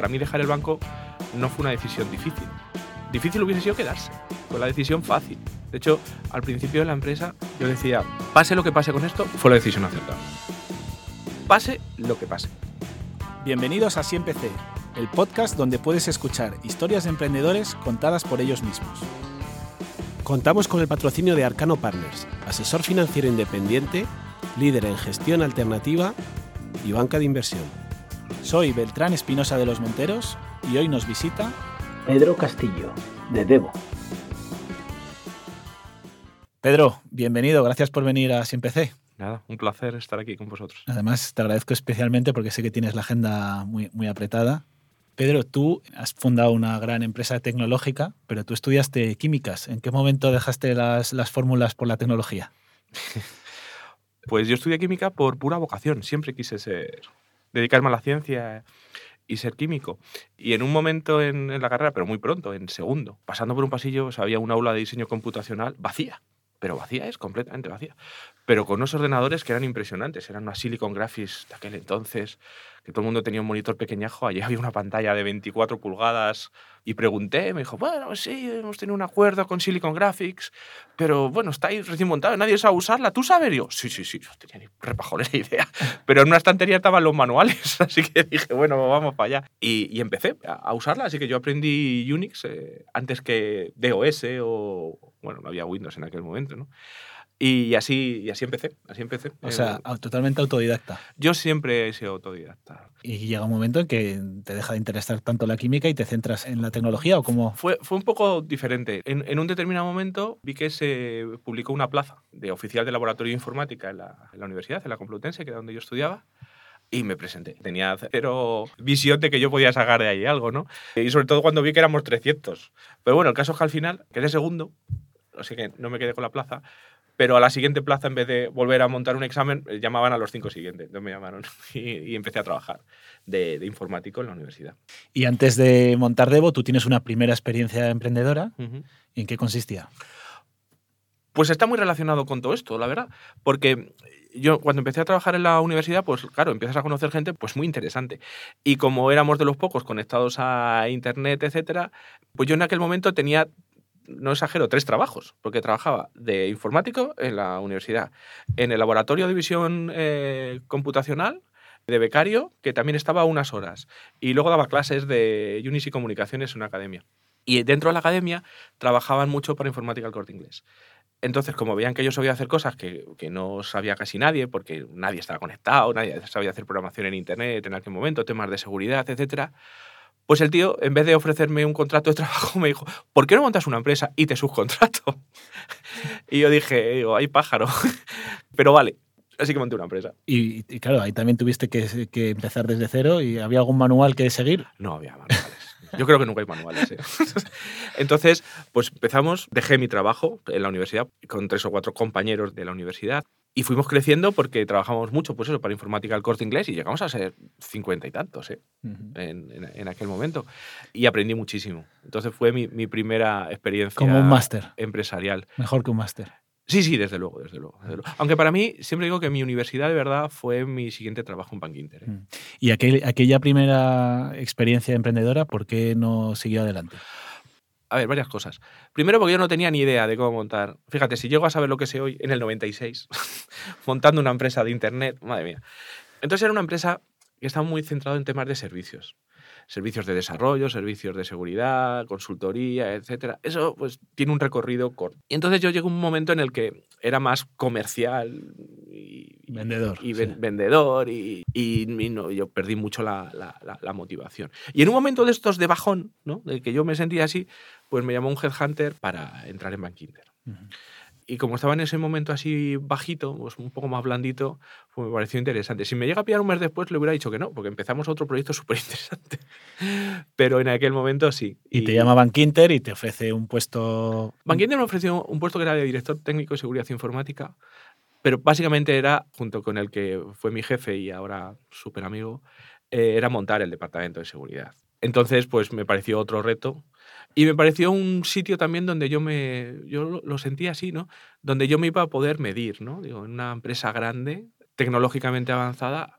para mí dejar el banco no fue una decisión difícil. Difícil hubiese sido quedarse, fue la decisión fácil. De hecho, al principio de la empresa yo decía, pase lo que pase con esto, fue la decisión acertada. Pase lo que pase. Bienvenidos a Siempre C, el podcast donde puedes escuchar historias de emprendedores contadas por ellos mismos. Contamos con el patrocinio de Arcano Partners, asesor financiero independiente, líder en gestión alternativa y banca de inversión. Soy Beltrán Espinosa de los Monteros y hoy nos visita Pedro Castillo, de Debo. Pedro, bienvenido, gracias por venir a Siempre C. Nada, un placer estar aquí con vosotros. Además, te agradezco especialmente porque sé que tienes la agenda muy, muy apretada. Pedro, tú has fundado una gran empresa tecnológica, pero tú estudiaste químicas. ¿En qué momento dejaste las, las fórmulas por la tecnología? Pues yo estudié química por pura vocación. Siempre quise ser, dedicarme a la ciencia y ser químico. Y en un momento en, en la carrera, pero muy pronto, en segundo, pasando por un pasillo, pues, había un aula de diseño computacional vacía. Pero vacía es completamente vacía. Pero con unos ordenadores que eran impresionantes. Eran unas Silicon Graphics de aquel entonces, que todo el mundo tenía un monitor pequeñajo. Allí había una pantalla de 24 pulgadas. Y pregunté, me dijo, bueno, sí, hemos tenido un acuerdo con Silicon Graphics, pero bueno, está ahí recién montado, nadie sabe usarla. ¿Tú sabes? Y yo, sí, sí, sí, no tenía ni repajolera idea. Pero en una estantería estaban los manuales, así que dije, bueno, vamos para allá. Y, y empecé a, a, usarla, así que yo aprendí Unix eh, antes que DOS o, bueno, no había Windows en aquel momento, ¿no? Y así, y así empecé, así empecé. O sea, eh, totalmente autodidacta. Yo siempre he sido autodidacta. Y llega un momento en que te deja de interesar tanto la química y te centras en la tecnología o cómo... Fue, fue un poco diferente. En, en un determinado momento vi que se publicó una plaza de oficial de laboratorio de informática en la, en la universidad, en la Complutense, que era donde yo estudiaba. Y me presenté. Tenía cero visión de que yo podía sacar de ahí algo, ¿no? Y sobre todo cuando vi que éramos 300. Pero bueno, el caso es que al final quedé segundo, así que no me quedé con la plaza, pero a la siguiente plaza, en vez de volver a montar un examen, eh, llamaban a los cinco siguientes. Entonces me llamaron y, y empecé a trabajar de, de, informático en la universidad. Y antes de montar Devo, tú tienes una primera experiencia emprendedora. Uh -huh. ¿En qué consistía? Pues está muy relacionado con todo esto, la verdad. Porque yo cuando empecé a trabajar en la universidad, pues claro, empiezas a conocer gente pues muy interesante. Y como éramos de los pocos conectados a internet, etcétera, pues yo en aquel momento tenía no exagero, tres trabajos, porque trabajaba de informático en la universidad, en el laboratorio de visión eh, computacional, de becario, que también estaba unas horas, y luego daba clases de Unis y comunicaciones en una academia. Y dentro de la academia trabajaban mucho para informática al corte inglés. Entonces, como veían que yo sabía hacer cosas que, que, no sabía casi nadie, porque nadie estaba conectado, nadie sabía hacer programación en Internet en aquel momento, temas de seguridad, etcétera, pues el tío, en vez de ofrecerme un contrato de trabajo, me dijo, ¿por qué no montas una empresa y te subcontrato? y yo dije, digo, hay pájaro. Pero vale, así que monté una empresa. Y, y claro, ahí también tuviste que, que, empezar desde cero y ¿había algún manual que seguir? No había manuales. Yo creo que nunca hay manuales. ¿eh? Entonces, pues empezamos, dejé mi trabajo en la universidad con tres o cuatro compañeros de la universidad y fuimos creciendo porque trabajamos mucho, pues eso, para informática al corte inglés y llegamos a ser cincuenta y tantos ¿eh? uh -huh. en, en, en, aquel momento. Y aprendí muchísimo. Entonces fue mi, mi primera experiencia Como un máster. empresarial. Mejor que un máster. Sí, sí, desde luego, desde luego, desde luego, Aunque para mí, siempre digo que mi universidad de verdad fue mi siguiente trabajo en Bankinter. ¿eh? ¿Y aquel, aquella primera experiencia emprendedora, por qué no siguió adelante? A ver, varias cosas. Primero, porque yo no tenía ni idea de cómo montar. Fíjate, si llego a saber lo que sé hoy en el 96, montando una empresa de Internet, madre mía. Entonces era una empresa que estaba muy centrada en temas de servicios servicios de desarrollo, servicios de seguridad, consultoría, etcétera. Eso pues tiene un recorrido corto. Y entonces yo llegué a un momento en el que era más comercial y vendedor, y, y sí. vendedor y, y, y no, yo perdí mucho la, la, la, la, motivación. Y en un momento de estos de bajón, ¿no? de que yo me sentía así, pues me llamó un headhunter para entrar en Bankinter. Uh -huh y como estaba en ese momento así bajito, pues un poco más blandito, pues me pareció interesante. Si me llega a pillar un mes después, le hubiera dicho que no, porque empezamos otro proyecto súper interesante. Pero en aquel momento sí. Y, y te llama Bankinter y te ofrece un puesto... Bankinter me ofreció un puesto que era de director técnico de seguridad informática, pero básicamente era, junto con el que fue mi jefe y ahora súper amigo, eh, era montar el departamento de seguridad. Entonces, pues me pareció otro reto y me pareció un sitio también donde yo me yo lo sentía así, ¿no? Donde yo me iba a poder medir, ¿no? Digo, en una empresa grande, tecnológicamente avanzada,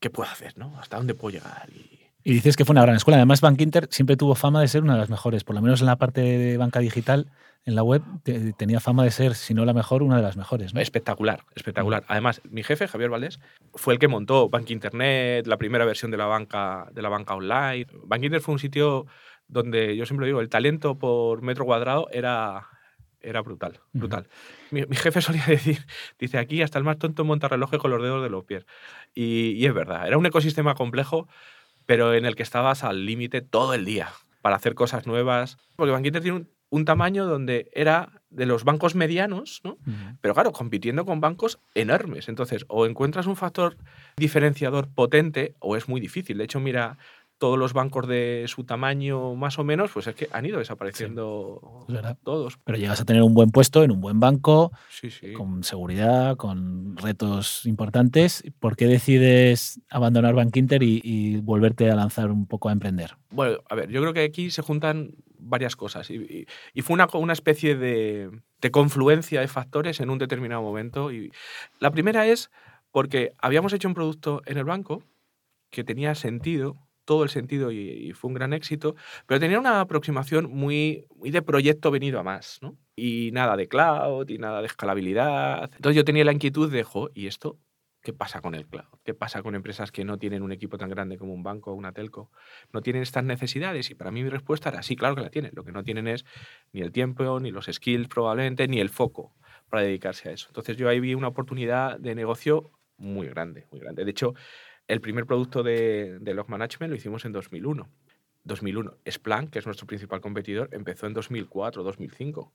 ¿qué puedo hacer, no? ¿Hasta dónde puedo llegar? Y, Y dices que fue una gran escuela. Además, Bank Inter siempre tuvo fama de ser una de las mejores, por lo menos en la parte de banca digital, en la web, te- tenía fama de ser, si no la mejor, una de las mejores. ¿no? Espectacular, espectacular. Además, mi jefe, Javier Valdés, fue el que montó Bank Internet, la primera versión de la banca, de la banca online. Bank Inter fue un sitio donde, yo siempre digo, el talento por metro cuadrado era, era brutal, brutal. mi, mi jefe solía decir, dice, aquí hasta el más tonto monta relojes con los dedos de los pies. Y, y es verdad, era un ecosistema complejo, pero en el que estabas al límite todo el día para hacer cosas nuevas. Porque Bank Inter tiene un, un tamaño donde era de los bancos medianos, ¿no? Pero claro, compitiendo con bancos enormes. Entonces, o encuentras un factor diferenciador potente o es muy difícil. De hecho, mira, todos los bancos de su tamaño más o menos, pues es que han ido desapareciendo todos. Pero llegas a tener un buen puesto en un buen banco, Sí, sí. con seguridad, con retos importantes. ¿Por qué decides abandonar Bank Inter y, y volverte a lanzar un poco a emprender? Bueno, a ver, yo creo que aquí se juntan varias cosas y, y- y fue una, una especie de, de confluencia de factores en un determinado momento. Y la primera es porque habíamos hecho un producto en el banco que tenía sentido, todo el sentido y, fue un gran éxito, pero tenía una aproximación muy, muy de proyecto venido a más, ¿no? Y nada de cloud y nada de escalabilidad. Entonces yo tenía la inquietud de, jo, ¿y esto qué pasa con el cloud? ¿Qué pasa con empresas que no tienen un equipo tan grande como un banco o una telco? no tienen estas necesidades y para mí mi respuesta era sí, claro que la tienen. Lo que no tienen es ni el tiempo, ni los skills probablemente, ni el foco para dedicarse a eso. Entonces yo ahí vi una oportunidad de negocio muy grande, muy grande. De hecho, el primer producto de, de Log Management lo hicimos en 2001. 2001. Splunk, que es nuestro principal competidor, empezó en 2004, 2005.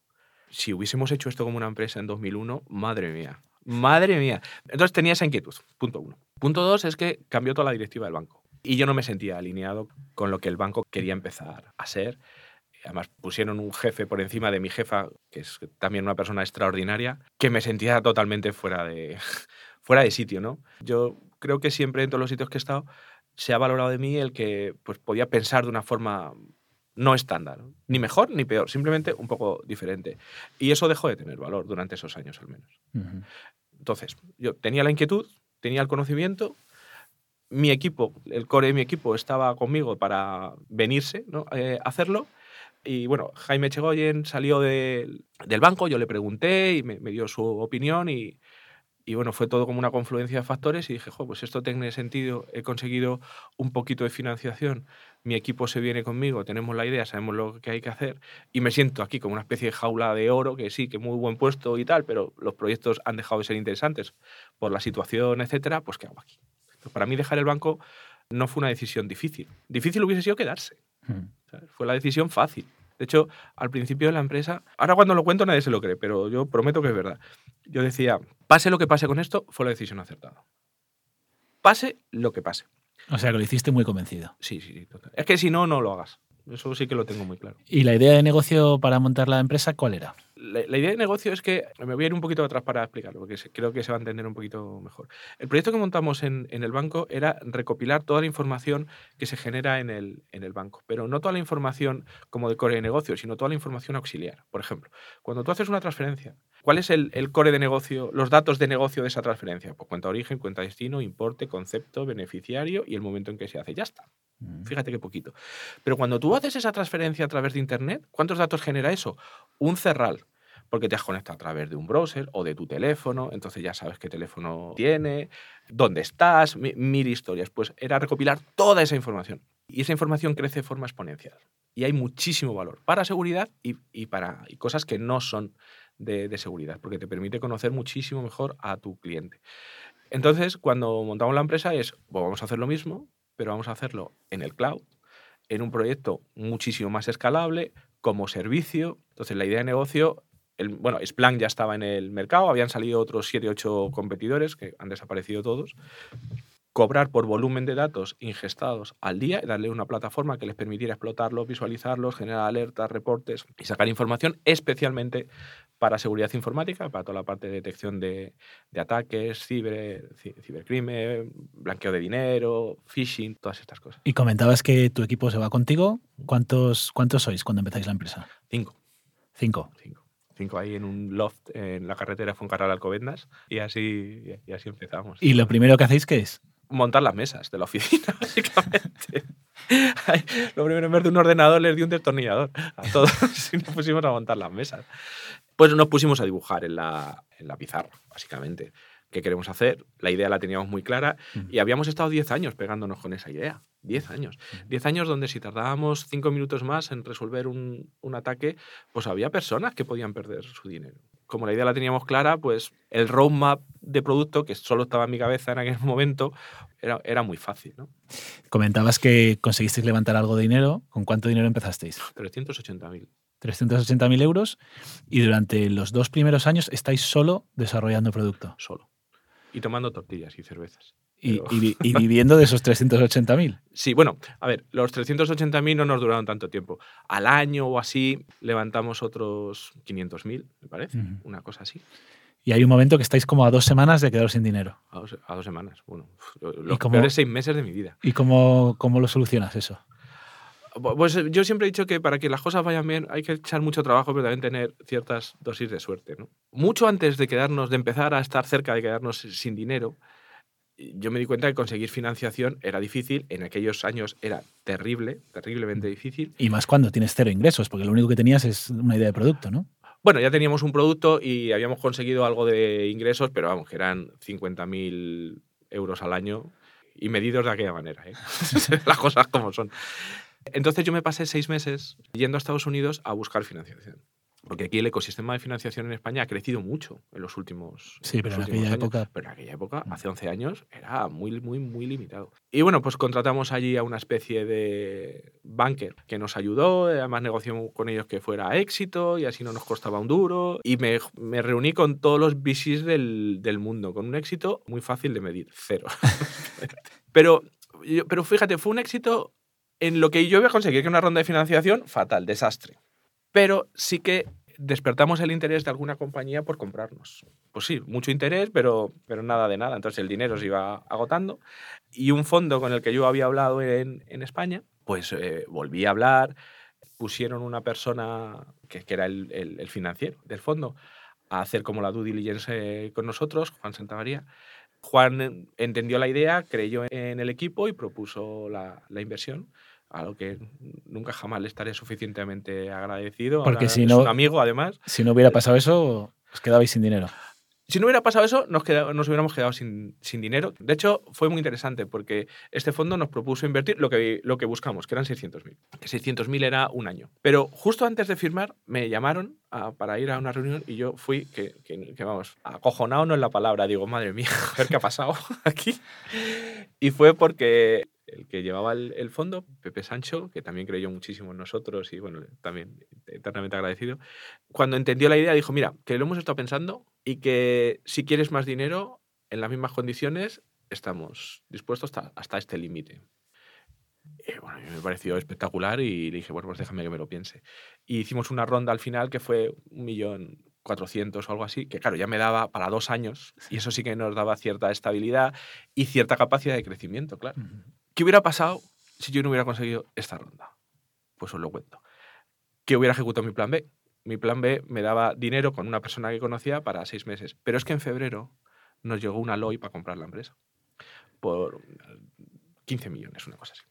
Si hubiésemos hecho esto como una empresa en 2001, madre mía, madre mía. Entonces tenía esa inquietud, punto uno. Punto dos es que cambió toda la directiva del banco. Y yo no me sentía alineado con lo que el banco quería empezar a ser. Además, pusieron un jefe por encima de mi jefa, que es también una persona extraordinaria, que me sentía totalmente fuera de, fuera de sitio, ¿no? Yo creo que siempre en todos los sitios que he estado se ha valorado de mí el que pues, podía pensar de una forma no estándar, ni mejor ni peor, simplemente un poco diferente. Y eso dejó de tener valor durante esos años al menos. Entonces, yo tenía la inquietud, tenía el conocimiento, mi equipo, el core de mi equipo estaba conmigo para venirse ¿no? Eh, hacerlo. Y bueno, Jaime Chegoyen salió de- del banco, yo le pregunté y me, me dio su opinión y, y bueno, fue todo como una confluencia de factores y dije, "Jo, pues esto tiene sentido, he conseguido un poquito de financiación, mi equipo se viene conmigo, tenemos la idea, sabemos lo que hay que hacer y me siento aquí como una especie de jaula de oro, que sí, que muy buen puesto y tal, pero los proyectos han dejado de ser interesantes por la situación, etcétera, pues ¿qué hago aquí? Entonces, para mí dejar el banco no fue una decisión difícil. Difícil hubiese sido quedarse. ¿sabes? Fue la decisión fácil. De hecho, al principio de la empresa, ahora cuando lo cuento nadie se lo cree, pero yo prometo que es verdad. Yo decía, pase lo que pase con esto, fue la decisión acertada. Pase lo que pase. O sea, que lo hiciste muy convencido. Sí, sí, sí. total. Es que si no, no lo hagas. Eso sí que lo tengo muy claro. ¿Y la idea de negocio para montar la empresa cuál era? La, la idea de negocio es que me voy a ir un poquito atrás para explicarlo, porque creo que se va a entender un poquito mejor. El proyecto que montamos en, en el banco era recopilar toda la información que se genera en el, en el banco, pero no toda la información como de core de negocio, sino toda la información auxiliar. Por ejemplo, cuando tú haces una transferencia, ¿cuál es el, el core de negocio, los datos de negocio de esa transferencia? Pues cuenta origen, cuenta destino, importe, concepto, beneficiario y el momento en que se hace. Ya está. Fíjate qué poquito. Pero cuando tú haces esa transferencia a través de Internet, ¿cuántos datos genera eso? Un cerral. Porque te has conectado a través de un browser o de tu teléfono, entonces ya sabes qué teléfono tiene, dónde estás, mi- mil historias. Pues era recopilar toda esa información. Y esa información crece de forma exponencial. Y hay muchísimo valor para seguridad y, para cosas que no son de, de seguridad, porque te permite conocer muchísimo mejor a tu cliente. Entonces, cuando montamos la empresa es, pues vamos a hacer lo mismo, pero vamos a hacerlo en el cloud, en un proyecto muchísimo más escalable, como servicio. Entonces, la idea de negocio, bueno, Splunk ya estaba en el mercado, habían salido otros 7 8 competidores, que han desaparecido todos. Cobrar por volumen de datos ingestados al día y darle una plataforma que les permitiera explotarlos, visualizarlos, generar alertas, reportes y sacar información, especialmente para seguridad informática, para toda la parte de detección de, de ataques, ciber, ci- cibercrimen, blanqueo de dinero, phishing, todas estas cosas. Y comentabas que tu equipo se va contigo. ¿Cuántos, cuántos sois cuando empezáis la empresa? Cinco, Cinco. cinco. Cinco ahí en un loft en la carretera Foncarral Alcobendas y así, y así empezamos. ¿Y lo primero que hacéis qué es? Montar las mesas de la oficina, básicamente. Lo primero, en vez de un ordenador, les di un destornillador a todos y nos pusimos a montar las mesas. Pues nos pusimos a dibujar en la, en la pizarra, básicamente. ¿Qué queremos hacer? La idea la teníamos muy clara y habíamos estado 10 años pegándonos con esa idea. 10 años. 10 años donde si tardábamos 5 minutos más en resolver un, un ataque, pues había personas que podían perder su dinero como la idea la teníamos clara, pues el roadmap de producto, que solo estaba en mi cabeza en aquel momento, era, era muy fácil. ¿no? Comentabas que conseguisteis levantar algo de dinero. ¿Con cuánto dinero empezasteis? 380.000. 380.000 euros y durante los dos primeros años estáis solo desarrollando producto. Solo. Y tomando tortillas y cervezas. Y, viviendo de esos 380.000. Sí, bueno, a ver, los 380.000 no nos duraron tanto tiempo. Al año o así levantamos otros 500.000, me parece, una cosa así, Y hay un momento que estáis como a dos semanas de quedaros sin dinero. a dos, a dos semanas. Bueno, los cómo- peores seis meses de mi vida. ¿Y cómo, cómo lo solucionas eso? Pues eh, yo siempre he dicho que para que las cosas vayan bien hay que echar mucho trabajo, pero también tener ciertas dosis de suerte. ¿no? Mucho antes de quedarnos, de empezar a estar cerca de quedarnos sin dinero, yo me di cuenta que conseguir financiación era difícil. En aquellos años era terrible, terriblemente difícil. Y más cuando tienes cero ingresos, porque lo único que tenías es una idea de producto, ¿no? Bueno, ya teníamos un producto y habíamos conseguido algo de ingresos, pero vamos, que eran 50.000 euros al año y medidos de aquella manera. ¿eh? Las cosas como son. Entonces yo me pasé seis meses yendo a Estados Unidos a buscar financiación. Porque aquí el ecosistema de financiación en España ha crecido mucho en los últimos, Sí, pero en aquella años. época- Pero en aquella época, Mm. hace 11 años, era muy, muy, muy limitado. Y bueno, pues contratamos allí a una especie de banker que nos ayudó, además negociamos con ellos que fuera éxito y así no nos costaba un duro. Y me, me reuní con todos los VCs del, del mundo, con un éxito muy fácil de medir, cero. pero, pero fíjate, fue un éxito en lo que yo iba a conseguir, que una ronda de financiación, fatal, desastre. Pero sí que despertamos el interés de alguna compañía por comprarnos. Pues sí, mucho interés, pero, pero nada de nada. Entonces el dinero se iba agotando. Y un fondo con el que yo había hablado en, en España, pues eh, volví a hablar, pusieron una persona que, que era el, el- financiero del fondo a hacer como la due diligence eh, con nosotros, Juan Santamaría. Juan eh, entendió la idea, creyó en el equipo y propuso la, la inversión, a lo que nunca jamás le estaré suficientemente agradecido. Porque Ahora si es no- un amigo, además. Si no hubiera pasado eso, os quedabais sin dinero. Si no hubiera pasado eso, nos, queda- nos hubiéramos quedado sin, sin dinero. De hecho, fue muy interesante porque este fondo nos propuso invertir lo que, lo que buscamos, que eran 600.000. Que 600.000 era un año. Pero justo antes de firmar, me llamaron a- para ir a una reunión y yo fui, que, que- que vamos, acojonado no es la palabra. Digo, madre mía, a ver qué ha pasado aquí. Y fue porque el que llevaba el, el fondo, Pepe Sancho, que también creyó muchísimo en nosotros y bueno, también eternamente agradecido, cuando entendió la idea dijo, mira, que lo hemos estado pensando y que si quieres más dinero en las mismas condiciones, estamos dispuestos hasta, hasta este límite. Y bueno, a mí me pareció espectacular y le dije, bueno, pues déjame que me lo piense. Y hicimos una ronda al final que fue un millón cuatrocientos o algo así, que claro, ya me daba para dos años y eso sí que nos daba cierta estabilidad y cierta capacidad de crecimiento, claro. ¿Qué hubiera pasado si yo no hubiera conseguido esta ronda? Pues os lo cuento. Que hubiera ejecutado mi plan B. Mi plan B me daba dinero con una persona que conocía para seis meses. Pero es que en febrero nos llegó una LOI para comprar la empresa. Por 15 millones, una cosa así.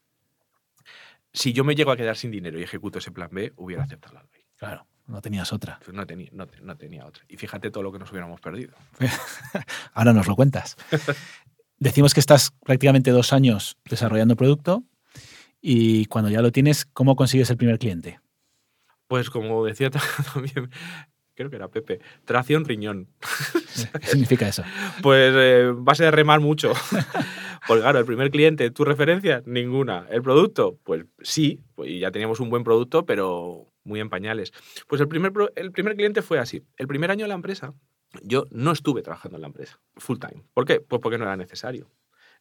Si yo me llego a quedar sin dinero y ejecuto ese plan B, hubiera aceptado la LOI. Claro, no tenías otra. No, tenía, no, te- no tenía otra. Y fíjate todo lo que nos hubiéramos perdido. Ahora nos lo cuentas. Decimos que estás prácticamente dos años desarrollando producto y cuando ya lo tienes, ¿cómo consigues el primer cliente? Pues como decía también, creo que era Pepe, tracción riñón. ¿Qué significa eso? Pues eh, base de remar mucho. Pues claro, el primer cliente, ¿tu referencia? Ninguna. ¿El producto? Pues sí, pues ya teníamos un buen producto, pero muy en pañales. Pues el primer, el primer cliente fue así. El primer año de la empresa, yo no estuve trabajando en la empresa, full time. ¿Por qué? Pues porque no era necesario.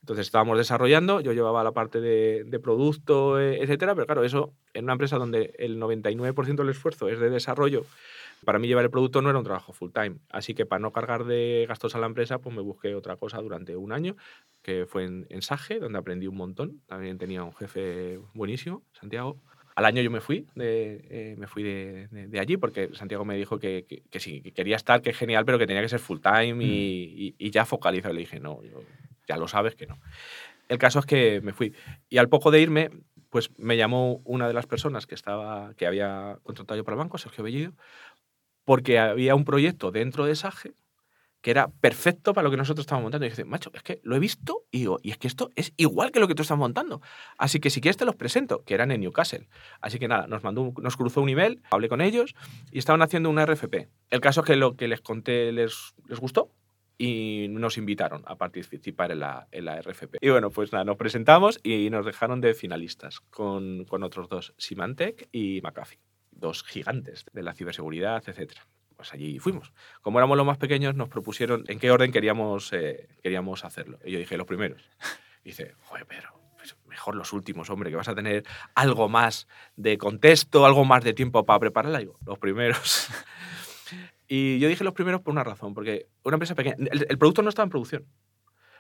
Entonces estábamos desarrollando, yo llevaba la parte de, producto, eh, etcétera, pero claro, eso en una empresa donde el 99% del esfuerzo es de desarrollo, para mí llevar el producto no era un trabajo full time. Así que para no cargar de gastos a la empresa, pues me busqué otra cosa durante un año, que fue en, en Sage, donde aprendí un montón. También tenía un jefe buenísimo, Santiago. Al año yo me fui, de, eh, me fui de, de- de allí porque Santiago me dijo que, que, que sí, que quería estar, que genial, pero que tenía que ser full time y, y- y ya focalizado. Le dije, no, yo- ya lo sabes que no. El caso es que me fui. Y al poco de irme, pues me llamó una de las personas que, estaba, que había contratado yo para el banco, Sergio Bellido, porque había un proyecto dentro de SAGE que era perfecto para lo que nosotros estábamos montando. Y dice, macho, es que lo he visto y digo, y es que esto es igual que lo que tú estás montando. Así que si quieres te los presento, que eran en Newcastle. Así que nada, nos mandó, nos cruzó un email, hablé con ellos y estaban haciendo una RFP. El caso es que lo que les conté les, les gustó y nos invitaron a participar en la, en la RFP. Y bueno, pues nada, nos presentamos y nos dejaron de finalistas con, con otros dos, Symantec y McAfee, dos gigantes de la ciberseguridad, etcétera. Pues allí fuimos. Como éramos los más pequeños, nos propusieron en qué orden queríamos, eh, queríamos hacerlo. Y yo dije, los primeros. Y dice, joder, Pedro, pues mejor los últimos, hombre, que vas a tener algo más de contexto, algo más de tiempo para prepararla. Digo, los primeros. y yo dije los primeros por una razón, porque una empresa pequeña, el, el producto no estaba en producción.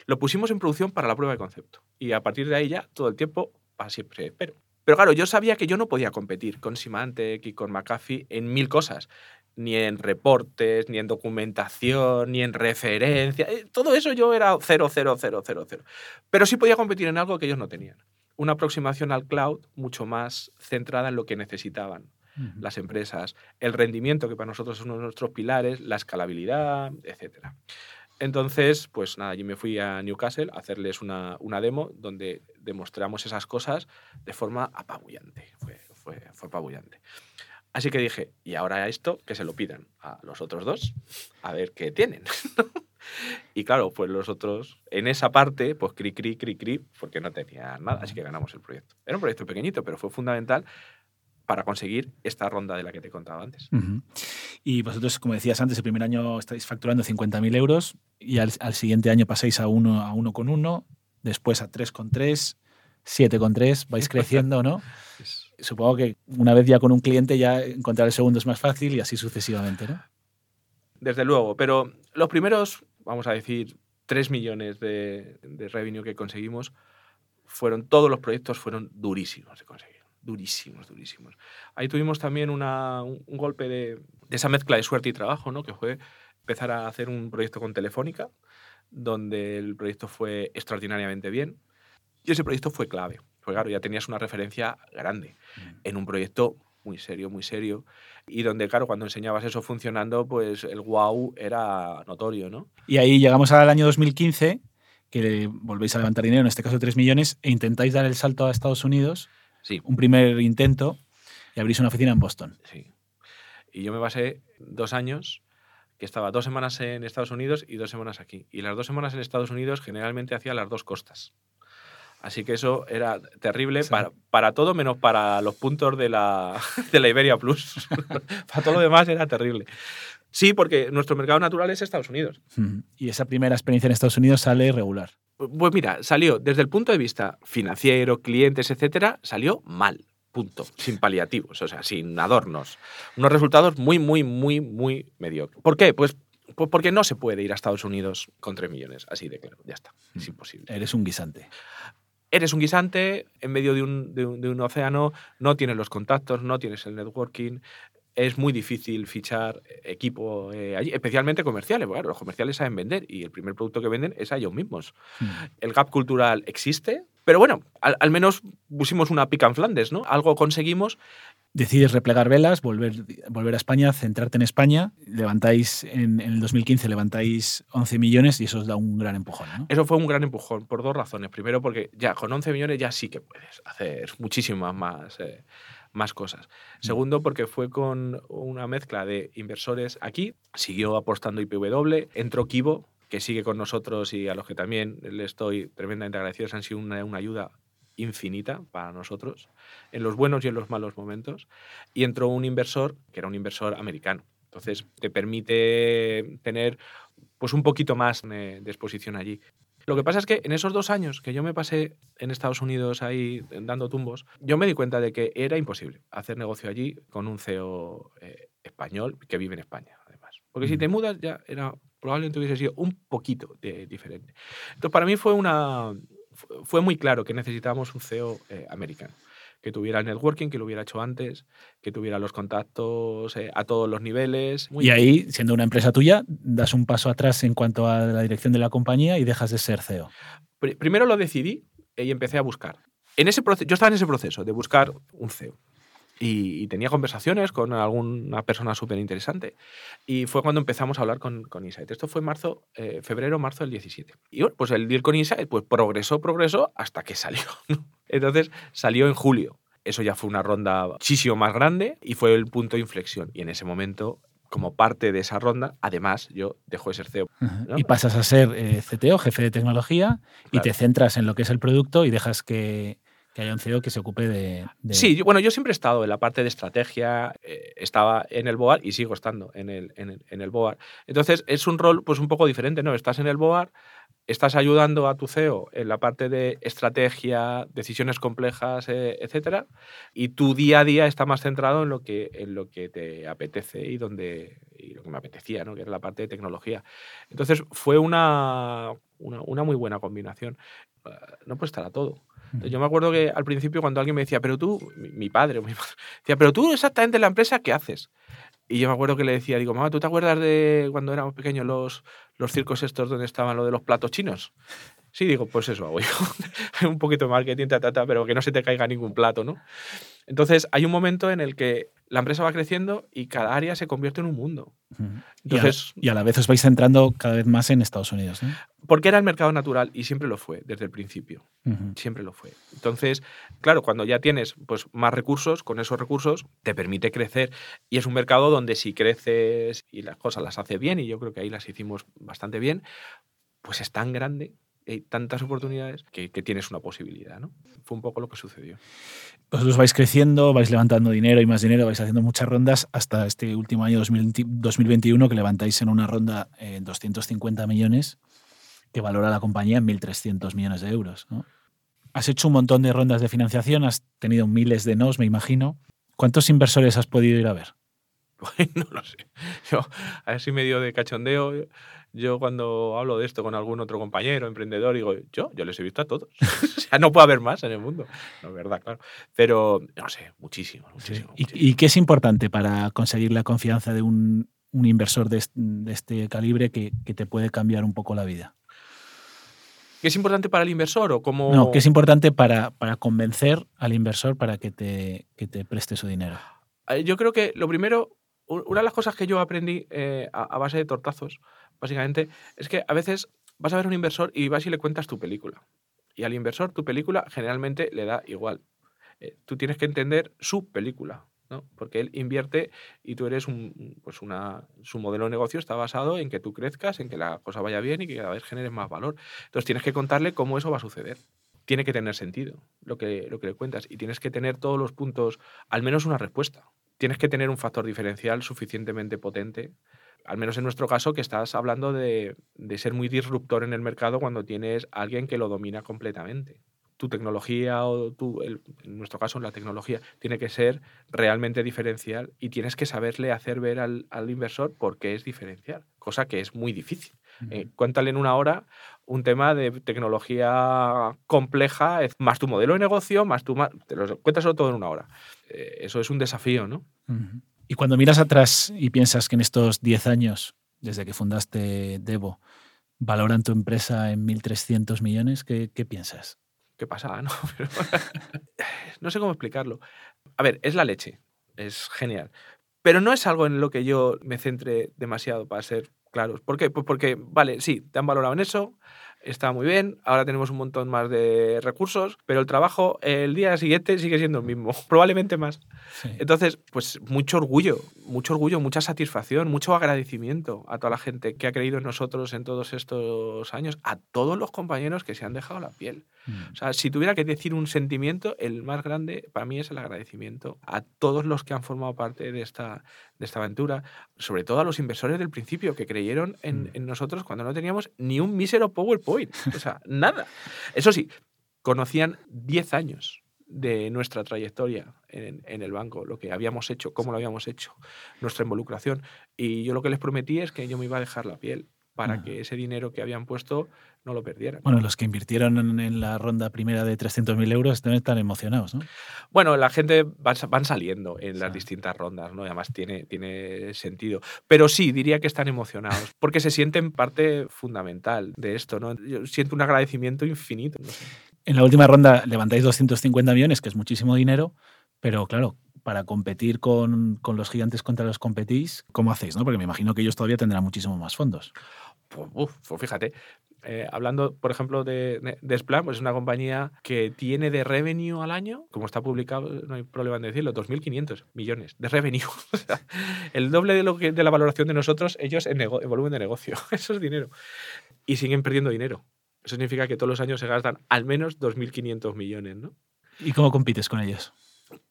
Lo pusimos en producción para la prueba de concepto. Y a partir de ahí ya, todo el tiempo, para siempre espero. Pero claro, yo sabía que yo no podía competir con Symantec y con McAfee en mil cosas. Ni en reportes, ni en documentación, ni en referencia. Eh, Todo eso yo era 0, 0, 0, 0, 0. Pero sí podía competir en algo que ellos no tenían. Una aproximación al cloud mucho más centrada en lo que necesitaban las empresas, el rendimiento, que para nosotros es uno de nuestros pilares, la escalabilidad, etc. Entonces, pues nada, yo me fui a Newcastle a hacerles una, una demo donde demostramos esas cosas de forma apabullante. Fue, fue, fue apabullante. Así que dije, y ahora esto, que se lo pidan a los otros dos, a ver qué tienen. y claro, pues los otros, en esa parte, pues cri, cri, cri, cri, porque no tenían nada, así que ganamos el proyecto. Era un proyecto pequeñito, pero fue fundamental para conseguir esta ronda de la que te he contado antes. Ujú. Y vosotros, como decías antes, el primer año estáis facturando 50.000 euros y al, al siguiente año pasáis a 1 a 1,1, después a 3,3, 7,3, vais creciendo, ¿no? Supongo que una vez ya con un cliente ya encontrar el segundo es más fácil y así sucesivamente, ¿no? Desde luego, pero los primeros, vamos a decir, 3 millones de, de revenue que conseguimos, fueron, todos los proyectos fueron durísimos de conseguir. Durísimos, durísimos. Ahí tuvimos también una- un, golpe de, de esa mezcla de suerte y trabajo, ¿no? que fue empezar a hacer un proyecto con Telefónica, donde el proyecto fue extraordinariamente bien. Y ese proyecto fue clave. Pues claro, ya tenías una referencia grande en un proyecto muy serio, muy serio. Y donde, claro, cuando enseñabas eso funcionando, pues el wow era notorio, ¿no? Y ahí llegamos al año 2015, que volvéis a levantar dinero, en este caso 3 millones, e intentáis dar el salto a Estados Unidos, Sí, un primer intento, y abrís una oficina en Boston. sí. Y yo me basé dos años, que estaba dos semanas en Estados Unidos y dos semanas aquí. Y las dos semanas en Estados Unidos generalmente hacía las dos costas. Así que eso era terrible Sí. para, para todo menos para los puntos de la, de la Iberia Plus. para todo lo demás era terrible. Sí, porque nuestro mercado natural es Estados Unidos. Y esa primera experiencia en Estados Unidos sale regular. Pues mira, salió desde el punto de vista financiero, clientes, etcétera, salió mal. Punto. Sin paliativos, o sea, sin adornos. Unos resultados muy, muy, muy, muy mediocres. ¿Por qué? Pues, pues porque no se puede ir a Estados Unidos con 3 millones, así de claro, ya está. Es imposible. Eres un guisante. Eres un guisante en medio de un, de un- de un océano, no tienes los contactos, no tienes el networking. Es muy difícil fichar equipo eh, allí, especialmente comerciales. Claro, los comerciales saben vender y el primer producto que venden es a ellos mismos Ujú. el gap cultural existe, pero bueno, al, al menos pusimos una pica en Flandes, ¿no? Algo conseguimos. Decides replegar velas, volver, volver a España, centrarte en España. Levantáis, en, en el 2015 levantáis 11 millones y eso os da un gran empujón. ¿no? Eso fue un gran empujón por dos razones. Primero, porque ya con 11 millones ya sí que puedes hacer muchísimas más, eh, más cosas. Segundo, porque fue con una mezcla de inversores aquí. Siguió apostando IPW, entró Kibo, que sigue con nosotros y a los que también le estoy tremendamente agradecidos. Han sido una, una ayuda infinita para nosotros, en los buenos y en los malos momentos. Y entró un inversor, que era un inversor americano. Entonces, te permite tener pues un poquito más de exposición allí. Lo que pasa es que en esos dos años que yo me pasé en Estados Unidos ahí dando tumbos, yo me di cuenta de que era imposible hacer negocio allí con un CEO eh, español que vive en España, además. Porque si te mudas ya era probablemente hubiese sido un poquito de- diferente. Entonces para mí fue una fu- fue muy claro que necesitábamos un CEO eh, americano que tuviera el networking, que lo hubiera hecho antes, que tuviera los contactos eh, a todos los niveles. Muy Y ahí, siendo una empresa tuya, das un paso atrás en cuanto a la dirección de la compañía y dejas de ser CEO. Pri- Primero lo decidí y empecé a buscar. En ese proce- yo estaba en ese proceso de buscar un CEO. Y, y tenía conversaciones con alguna persona súper interesante. Y fue cuando empezamos a hablar con, con Insight. Esto fue marzo, eh, febrero, marzo del 17. Y bueno, pues el deal con Insight pues progresó, progresó hasta que salió. ¿no? Entonces salió en julio. Eso ya fue una ronda muchísimo más grande y fue el punto de inflexión. Y en ese momento, como parte de esa ronda, además, yo dejo de ser CEO. Y pasas a ser eh, CTO, jefe de tecnología, y te centras en lo que es el producto y dejas que, que haya un CEO que se ocupe de... de- Sí, bueno, yo siempre he estado en la parte de estrategia, eh, estaba en el BOAR y sigo estando en el, en, el, en el BOAR. Entonces, es un rol pues un poco diferente, ¿no? Estás en el BOAR, estás ayudando a tu CEO en la parte de estrategia, decisiones complejas, eh, etcétera, y tu día a día está más centrado en lo que, en lo que te apetece y, donde, y lo que me apetecía, ¿no? Que era la parte de tecnología. Entonces, fue una, una, una muy buena combinación. Eh, No puede estar a todo. Yo me acuerdo que al principio cuando alguien me decía, pero tú, mi, padre mi decía, pero tú exactamente en la empresa, ¿qué haces? Y yo me acuerdo que le decía, digo, mamá, ¿tú te acuerdas de cuando éramos pequeños los, los circos estos donde estaban lo de los platos chinos? Sí, digo, pues eso hago yo. un poquito de marketing, ta, ta, ta, pero que no se te caiga ningún plato, ¿no? Entonces, hay un momento en el que la empresa va creciendo y cada área se convierte en un mundo. Ujú. Y, Entonces- a, y a la vez os vais centrando cada vez más en Estados Unidos. ¿no? Porque era el mercado natural y siempre lo fue desde el principio. Ujú. Siempre lo fue. Entonces, claro, cuando ya tienes pues, más recursos, con esos recursos te permite crecer. Y es un mercado donde si creces y las cosas las hace bien, y yo creo que ahí las hicimos bastante bien, pues es tan grande, hay tantas oportunidades que, que tienes una posibilidad. ¿no? Fue un poco lo que sucedió. Vosotros vais creciendo, vais levantando dinero y más dinero, vais haciendo muchas rondas hasta este último año 2020 2021 que levantáis en una ronda en 250 millones que valora la compañía en 1.300 millones de euros. ¿no? Has hecho un montón de rondas de financiación, has tenido miles de nos, me imagino. ¿Cuántos inversores has podido ir a ver? no lo sé. Yo, así medio de cachondeo, yo cuando hablo de esto con algún otro compañero, emprendedor, digo, yo, yo les he visto a todos. o sea, no puede haber más en el mundo. No es verdad, claro. Pero, no sé, muchísimo, muchísimo. ¿Y, muchísimo. y qué es importante para conseguir la confianza de un, un inversor de, est- de este calibre que, que te puede cambiar un poco la vida? ¿Qué es importante para el inversor o cómo...? No, que es importante para, para convencer al inversor para que te, que te preste su dinero. Eh, Yo creo que lo primero, una de las cosas que yo aprendí eh, a, a base de tortazos, básicamente, es que a veces vas a ver a un inversor y vas y le cuentas tu película. Y al inversor tu película generalmente le da igual. Eh, tú tienes que entender su película, ¿no? Porque él invierte y tú eres un, pues una, su modelo de negocio está basado en que tú crezcas, en que la cosa vaya bien y que cada vez generes más valor. Entonces tienes que contarle cómo eso va a suceder. Tiene que tener sentido lo que, lo que le cuentas y tienes que tener todos los puntos, al menos una respuesta. Tienes que tener un factor diferencial suficientemente potente al menos en nuestro caso, que estás hablando de, de, ser muy disruptor en el mercado cuando tienes a alguien que lo domina completamente. Tu tecnología o tu, el, en nuestro caso, la tecnología, tiene que ser realmente diferencial y tienes que saberle hacer ver al, al inversor por qué es diferencial, cosa que es muy difícil. Uh -huh. eh, cuéntale en una hora un tema de tecnología compleja, más tu modelo de negocio, más tu... Te lo cuentas todo en una hora. Eh, eso es un desafío, ¿no? Uh -huh. Y cuando miras atrás y piensas que en estos 10 años, desde que fundaste Devo, valoran tu empresa en 1.300 millones, ¿qué, piensas? ¿Qué pasa? No? No sé cómo explicarlo. A ver, es la leche, es genial. Pero no es algo en lo que yo me centre demasiado para ser claros. ¿Por qué? Pues porque, vale, sí, te han valorado en eso, está muy bien, ahora tenemos un montón más de recursos, pero el trabajo el día siguiente sigue siendo el mismo, probablemente más. Sí. Entonces, pues mucho orgullo, mucho orgullo, mucha satisfacción, mucho agradecimiento a toda la gente que ha creído en nosotros en todos estos años, a todos los compañeros que se han dejado la piel. Mm. O sea, si tuviera que decir un sentimiento, el más grande para mí es el agradecimiento a todos los que han formado parte de esta, de esta aventura, sobre todo a los inversores del principio que creyeron en, mm. en nosotros cuando no teníamos ni un mísero PowerPoint. O sea, nada. Eso sí, conocían 10 años de nuestra trayectoria en, en, el banco, lo que habíamos hecho, cómo lo habíamos hecho, nuestra involucración. Y yo lo que les prometí es que yo me iba a dejar la piel para que ese dinero que habían puesto no lo perdieran. Bueno, los que invirtieron en, en la ronda primera de 300.000 euros también están emocionados, ¿no? Bueno, la gente van, van saliendo en las sí. distintas rondas, ¿no? Y además tiene, tiene sentido. Pero sí, diría que están emocionados, porque se sienten parte fundamental de esto, ¿no? Yo siento un agradecimiento infinito. No sé. En la última ronda levantáis 250 millones, que es muchísimo dinero, pero claro, para competir con, con los gigantes contra los competís, ¿cómo hacéis? No? Porque me imagino que ellos todavía tendrán muchísimo más fondos. Pues, pues fíjate, eh, hablando, por ejemplo, de, de, pues es una compañía que tiene de revenue al año, como está publicado, no hay problema en decirlo, 2.500 millones de revenue. El doble de, lo que, de la valoración de nosotros, ellos en volumen de negocio. Eso es dinero. Y siguen perdiendo dinero. Eso significa que todos los años se gastan al menos 2.500 millones, ¿no? ¿Y cómo compites con ellos?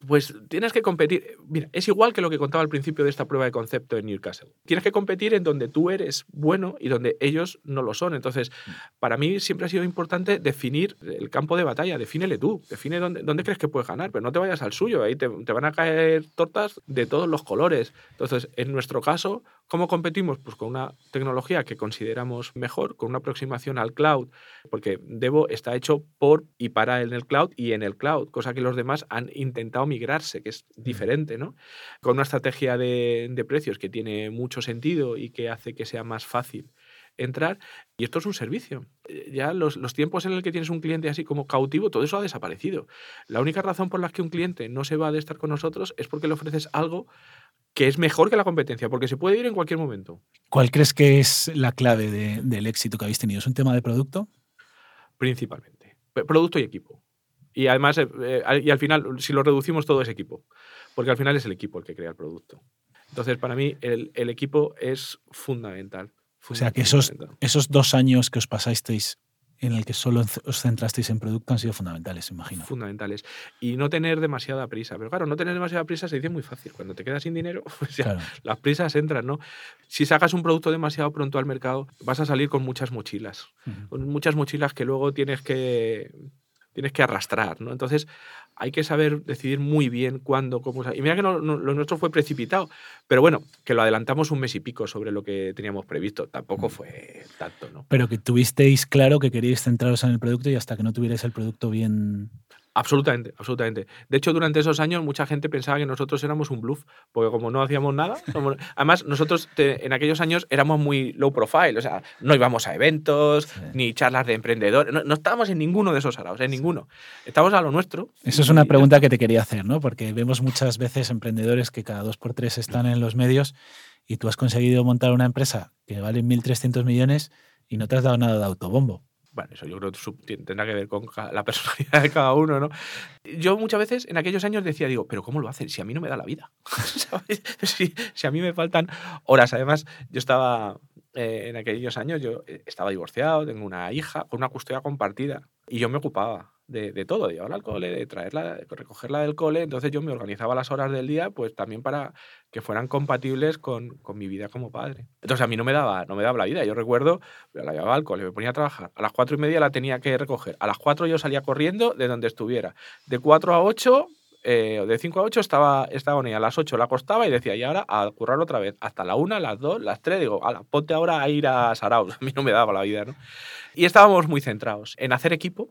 Pues tienes que competir. Mira, es igual que lo que contaba al principio de esta prueba de concepto en Newcastle. Tienes que competir en donde tú eres bueno y donde ellos no lo son. Entonces, para mí siempre ha sido importante definir el campo de batalla. Defínele tú. Define dónde, dónde crees que puedes ganar, pero no te vayas al suyo. Ahí te, te van a caer tortas de todos los colores. Entonces, en nuestro caso, ¿cómo competimos? Pues con una tecnología que consideramos mejor, con una aproximación al cloud, porque Devo está hecho por y para en el cloud y en el cloud, cosa que los demás han intentado migrarse, que es diferente, ¿no? Con una estrategia de, de precios que tiene mucho sentido y que hace que sea más fácil entrar. Y esto es un servicio. Eh, Ya los, los tiempos en el que tienes un cliente así como cautivo, todo eso ha desaparecido. La única razón por la que un cliente no se va de estar con nosotros es porque le ofreces algo que es mejor que la competencia, porque se puede ir en cualquier momento. ¿Cuál crees que es la clave de- del éxito que habéis tenido? ¿Es un tema de producto? principalmente. Producto y equipo. Y además, eh, eh, al- y al final, si lo reducimos, todo es equipo. Porque al final es el equipo el que crea el producto. Entonces, para mí, el, el equipo es fundamental. O sea, que esos, esos dos años que os pasasteis en el que solo os centrasteis en producto han sido fundamentales, imagino. fundamentales. Y no tener demasiada prisa. Pero claro, no tener demasiada prisa se dice muy fácil. Cuando te quedas sin dinero, pues Claro. las prisas entran, ¿no? Si sacas un producto demasiado pronto al mercado, vas a salir con muchas mochilas. Con muchas mochilas que luego tienes que tienes que arrastrar, ¿no? Entonces hay que saber decidir muy bien cuándo, cómo. Y mira que no- no- lo nuestro fue precipitado, pero bueno, que lo adelantamos un mes y pico sobre lo que teníamos previsto. Tampoco fue tanto, ¿no? Pero que tuvisteis claro que queríais centraros en el producto y hasta que no tuvierais el producto bien. Absolutamente, absolutamente. De hecho, durante esos años mucha gente pensaba que nosotros éramos un bluff, porque como no hacíamos nada, somos- además nosotros te- en aquellos años éramos muy low profile, o sea, no íbamos a eventos, Sí. ni charlas de emprendedores, no, no estábamos en ninguno de esos araos, en ninguno. Estábamos a lo nuestro. Eso es una pregunta que te quería hacer, ¿no? Porque vemos muchas veces emprendedores que cada dos por tres están en los medios y tú has conseguido montar una empresa que vale 1.300 millones y no te has dado nada de autobombo. Bueno, eso yo creo que tendrá que ver con la personalidad de cada uno, ¿no? Yo muchas veces en aquellos años decía, digo, pero ¿cómo lo hacen? Si a mí no me da la vida. ¿Sabes? Si, si a mí me faltan horas. Además, yo estaba eh, en aquellos años, yo eh, estaba divorciado, tengo una hija con una custodia compartida y yo me ocupaba de, de todo, de llevarla al cole, de traerla, de recogerla del cole. Entonces yo me organizaba las horas del día, pues también para que fueran compatibles con, con mi vida como padre. Entonces a mí no me daba, no me daba la vida. Yo recuerdo, la llevaba al cole, me ponía a trabajar. A las cuatro y media la tenía que recoger. A las cuatro yo salía corriendo de donde estuviera. De cuatro a ocho, eh, de cinco a ocho estaba, estaba ella. A las ocho la acostaba y decía, y ahora a currar otra vez. Hasta la una, las dos, las tres. Digo, ala, ponte ahora a ir a Saraus. A mí no me daba la vida, ¿no? Y estábamos muy centrados en hacer equipo.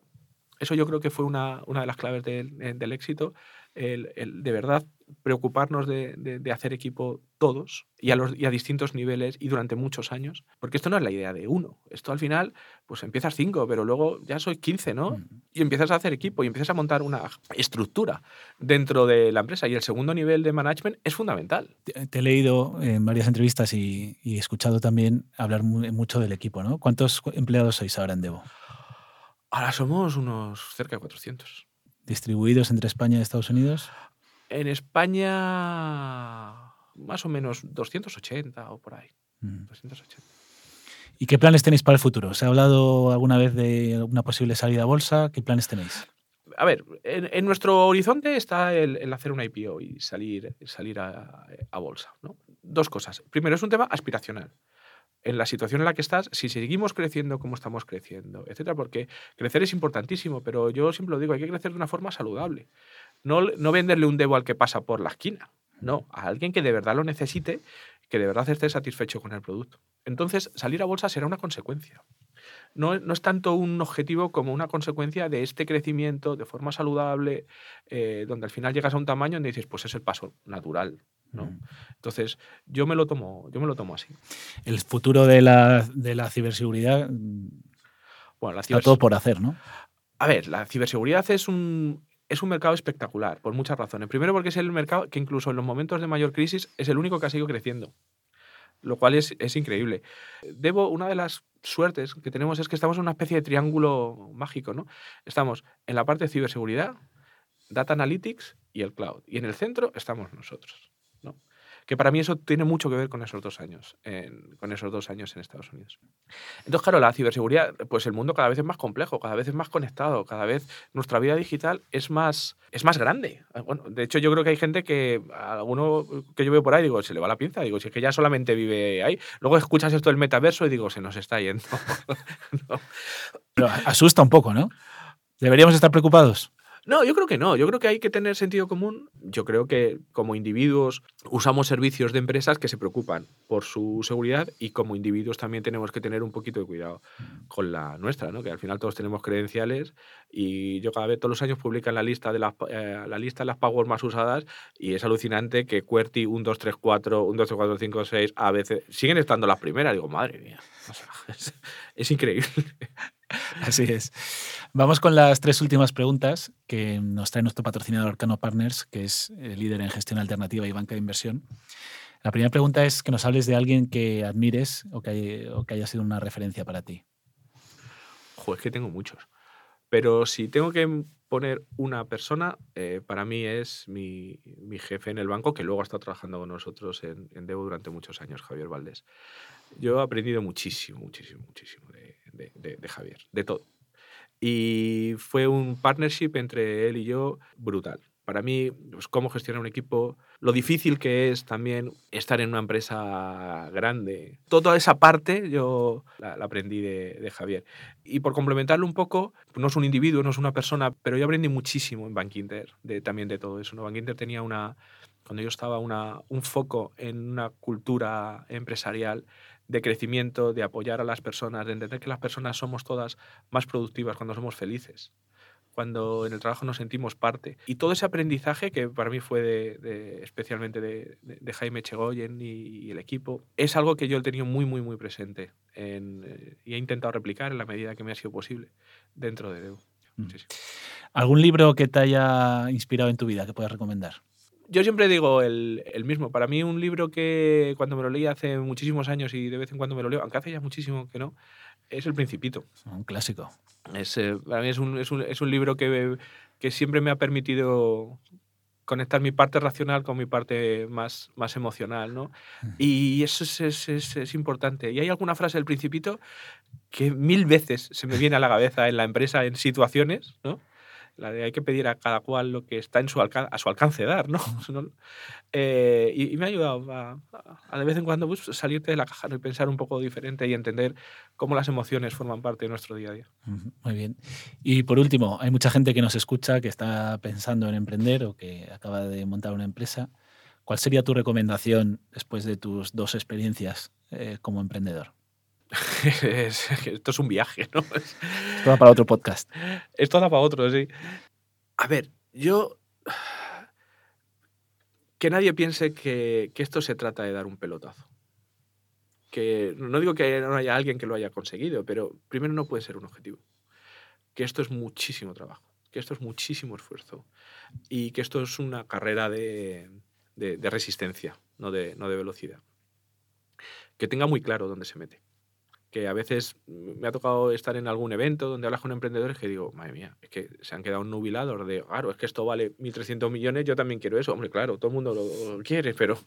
Eso yo creo que fue una, una de las claves del, eh, del éxito. El, el de verdad preocuparnos de, de- de hacer equipo todos y a, los, y a distintos niveles y durante muchos años. Porque esto no es la idea de uno. Esto al final, pues empiezas cinco, pero luego ya soy 15, ¿no? Y empiezas a hacer equipo y empiezas a montar una estructura dentro de la empresa. Y el segundo nivel de management es fundamental. Te, te he leído en varias entrevistas y, y he escuchado también hablar mu- mucho del equipo, ¿no? ¿Cuántos empleados sois ahora en Devo? Ahora somos unos cerca de 400. ¿Distribuidos entre España y Estados Unidos? En España, más o menos 280 o por ahí. Mm. 280. ¿Y qué planes tenéis para el futuro? ¿Se ha hablado alguna vez de una posible salida a bolsa? ¿Qué planes tenéis? A ver, en, en nuestro horizonte está el, el hacer una IPO y salir, salir a, a bolsa. ¿no? Dos cosas. Primero, es un tema aspiracional. En la situación en la que estás, si seguimos creciendo como estamos creciendo, etcétera, porque crecer es importantísimo, pero yo siempre lo digo, hay que crecer de una forma saludable. No, no venderle un debo al que pasa por la esquina. No, a alguien que de verdad lo necesite, que de verdad esté satisfecho con el producto. Entonces, salir a bolsa será una consecuencia. No, no es tanto un objetivo como una consecuencia de este crecimiento de forma saludable, eh, donde al final llegas a un tamaño donde dices, pues es el paso natural. ¿No? Entonces, yo me lo tomo, yo me lo tomo así. El futuro de la, de la ciberseguridad mm, Bueno, la está todo por hacer, ¿no? A ver, la ciberseguridad es un, es un mercado espectacular, por muchas razones. Primero porque es el mercado que incluso en los momentos de mayor crisis es el único que ha seguido creciendo, lo cual es, es increíble. Debo, una de las suertes que tenemos es que estamos en una especie de triángulo mágico, ¿no? Estamos en la parte de ciberseguridad, data analytics y el cloud. Y en el centro estamos nosotros, Que para mí eso tiene mucho que ver con esos dos años, en, con esos dos años en Estados Unidos. Entonces, claro, la ciberseguridad, pues el mundo cada vez es más complejo, cada vez es más conectado, cada vez nuestra vida digital es más, es más grande. Bueno, de hecho, yo creo que hay gente que, a alguno que yo veo por ahí, digo, se le va la pinza, digo, si es que ya solamente vive ahí. Luego escuchas esto del metaverso y digo, se nos está yendo. Pero asusta un poco, ¿no? ¿Deberíamos estar preocupados? No, yo creo que no. Yo creo que hay que tener sentido común. Yo creo que como individuos usamos servicios de empresas que se preocupan por su seguridad y como individuos también tenemos que tener un poquito de cuidado con la nuestra, ¿no? Que al final todos tenemos credenciales y yo cada vez todos los años publican la lista de las eh, la lista de las passwords más usadas y es alucinante que QWERTY 1 2 3 4, 1 2 3 4 5 6 a veces siguen estando las primeras. Digo, madre mía. O sea, es, es increíble. Así es. Vamos con las tres últimas preguntas que nos trae nuestro patrocinador Arcano Partners, que es el líder en gestión alternativa y banca de inversión. La primera pregunta es que nos hables de alguien que admires o que, haya, sido una referencia para ti. Joder, es que tengo muchos. Pero si tengo que poner una persona, eh, para mí es mi, mi, jefe en el banco, que luego ha estado trabajando con nosotros en, en Debo durante muchos años, Javier Valdés. Yo he aprendido muchísimo, muchísimo, muchísimo de, Javier, de todo. Y fue un partnership entre él y yo brutal. Para mí, pues, cómo gestionar un equipo, lo difícil que es también estar en una empresa grande. Toda esa parte yo la, aprendí de, Javier. Y por complementarlo un poco, no es un individuo, no es una persona, pero yo aprendí muchísimo en Bank también de todo eso. ¿no? Bank tenía una, cuando yo estaba, una, un foco en una cultura empresarial de crecimiento, de apoyar a las personas, de entender que las personas somos todas más productivas cuando somos felices, cuando en el trabajo nos sentimos parte. Y todo ese aprendizaje, que para mí fue de, de, especialmente de, de, Jaime Chegoyen y, y, el equipo, es algo que yo he tenido muy, muy, muy presente en, eh, y he intentado replicar en la medida que me ha sido posible dentro de Debo. Mm. Sí, sí. ¿Algún libro que te haya inspirado en tu vida que puedas recomendar? Yo siempre digo el, el, mismo. Para mí, un libro que cuando me lo leí hace muchísimos años y de vez en cuando me lo leo, aunque hace ya muchísimo que no, es El Principito. Un clásico. Es, eh, para mí es un, es un, es un libro que, que, siempre me ha permitido conectar mi parte racional con mi parte más, más emocional, ¿no? Y eso es, es, es, es, importante. Y hay alguna frase del Principito que mil veces se me viene a la cabeza en la empresa en situaciones, ¿no? La de hay que pedir a cada cual lo que está en su a su alcance dar, ¿no? eh, y, me ha ayudado a, a, de vez en cuando pues, salirte de la caja y pensar un poco diferente y entender cómo las emociones forman parte de nuestro día a día. Muy bien. Y por último, hay mucha gente que nos escucha que está pensando en emprender o que acaba de montar una empresa. ¿Cuál sería tu recomendación después de tus dos experiencias eh, como emprendedor? esto es un viaje, ¿no? Esto da para otro podcast. Esto da para otro, sí. A ver, yo. Que nadie piense que, que, esto se trata de dar un pelotazo. Que no digo que no haya alguien que lo haya conseguido, pero primero no puede ser un objetivo. Que esto es muchísimo trabajo, que esto es muchísimo esfuerzo y que esto es una carrera de, de, de resistencia, no de, no de velocidad. Que tenga muy claro dónde se mete que a veces me ha tocado estar en algún evento donde hablas con emprendedores que digo, madre mía, es que se han quedado nubilados de, claro, es que esto vale 1.300 millones, yo también quiero eso. Hombre, claro, todo el mundo lo quiere, pero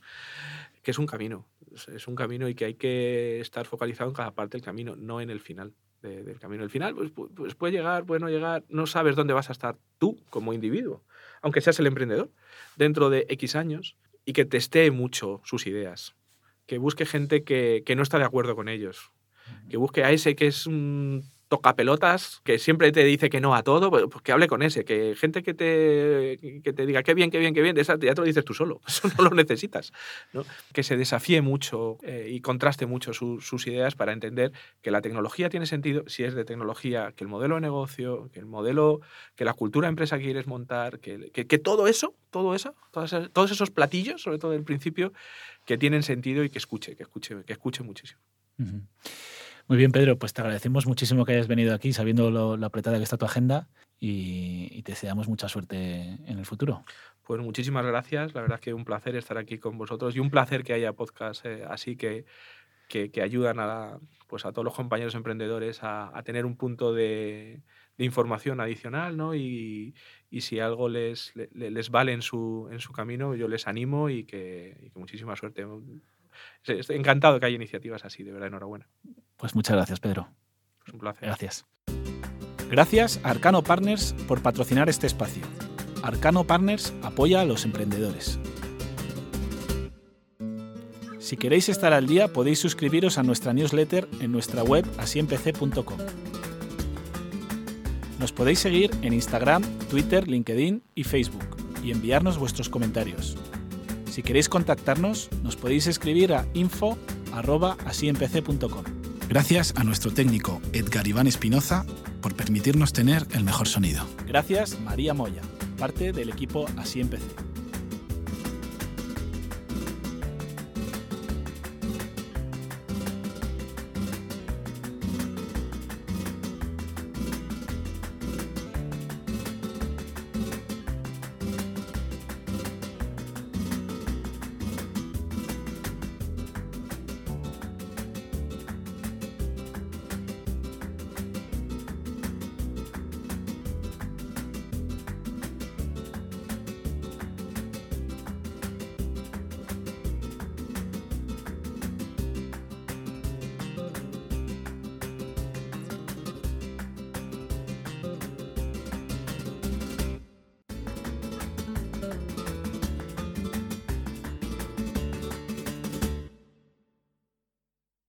que es un camino, es un camino y que hay que estar focalizado en cada parte del camino, no en el final de, del camino. El final, pues, pues puede llegar, puede no llegar, no sabes dónde vas a estar tú como individuo, aunque seas el emprendedor, dentro de X años y que testee mucho sus ideas, que busque gente que, que no está de acuerdo con ellos, que busque a ese que es un tocapelotas, que siempre te dice que no a todo, pues, pues que hable con ese, que gente que te, que te diga qué bien, qué bien, qué bien, esa ya te lo dices tú solo, eso no lo necesitas. ¿no? Que se desafíe mucho eh, y contraste mucho su, sus ideas para entender que la tecnología tiene sentido si es de tecnología, que el modelo de negocio, que el modelo, que la cultura de empresa que quieres montar, que, que, todo eso, todo eso, todos, todos esos platillos, sobre todo del principio, que tienen sentido y que escuche, que escuche, que escuche muchísimo. Muy bien, Pedro, pues te agradecemos muchísimo que hayas venido aquí, sabiendo lo, lo apretada que está tu agenda, y, y, te deseamos mucha suerte en el futuro. Pues muchísimas gracias, la verdad es que un placer estar aquí con vosotros y un placer que haya podcasts eh, así que, que, que, ayudan a, pues a todos los compañeros emprendedores a, a tener un punto de, de información adicional, ¿no? Y, y si algo les, les, les, vale en su, en su camino, yo les animo y que, y que muchísima suerte. Estoy encantado que haya iniciativas así, de verdad, enhorabuena. Pues muchas gracias, Pedro. Pues un placer. Gracias. Gracias a Arcano Partners por patrocinar este espacio. Arcano Partners apoya a los emprendedores. Si queréis estar al día, podéis suscribiros a nuestra newsletter en nuestra web asiempc.com. Nos podéis seguir en Instagram, Twitter, LinkedIn y Facebook y enviarnos vuestros comentarios. Si queréis contactarnos, nos podéis escribir a info.asiempc.com. Gracias a nuestro técnico Edgar Iván Espinoza por permitirnos tener el mejor sonido. Gracias María Moya, parte del equipo Así Empecé.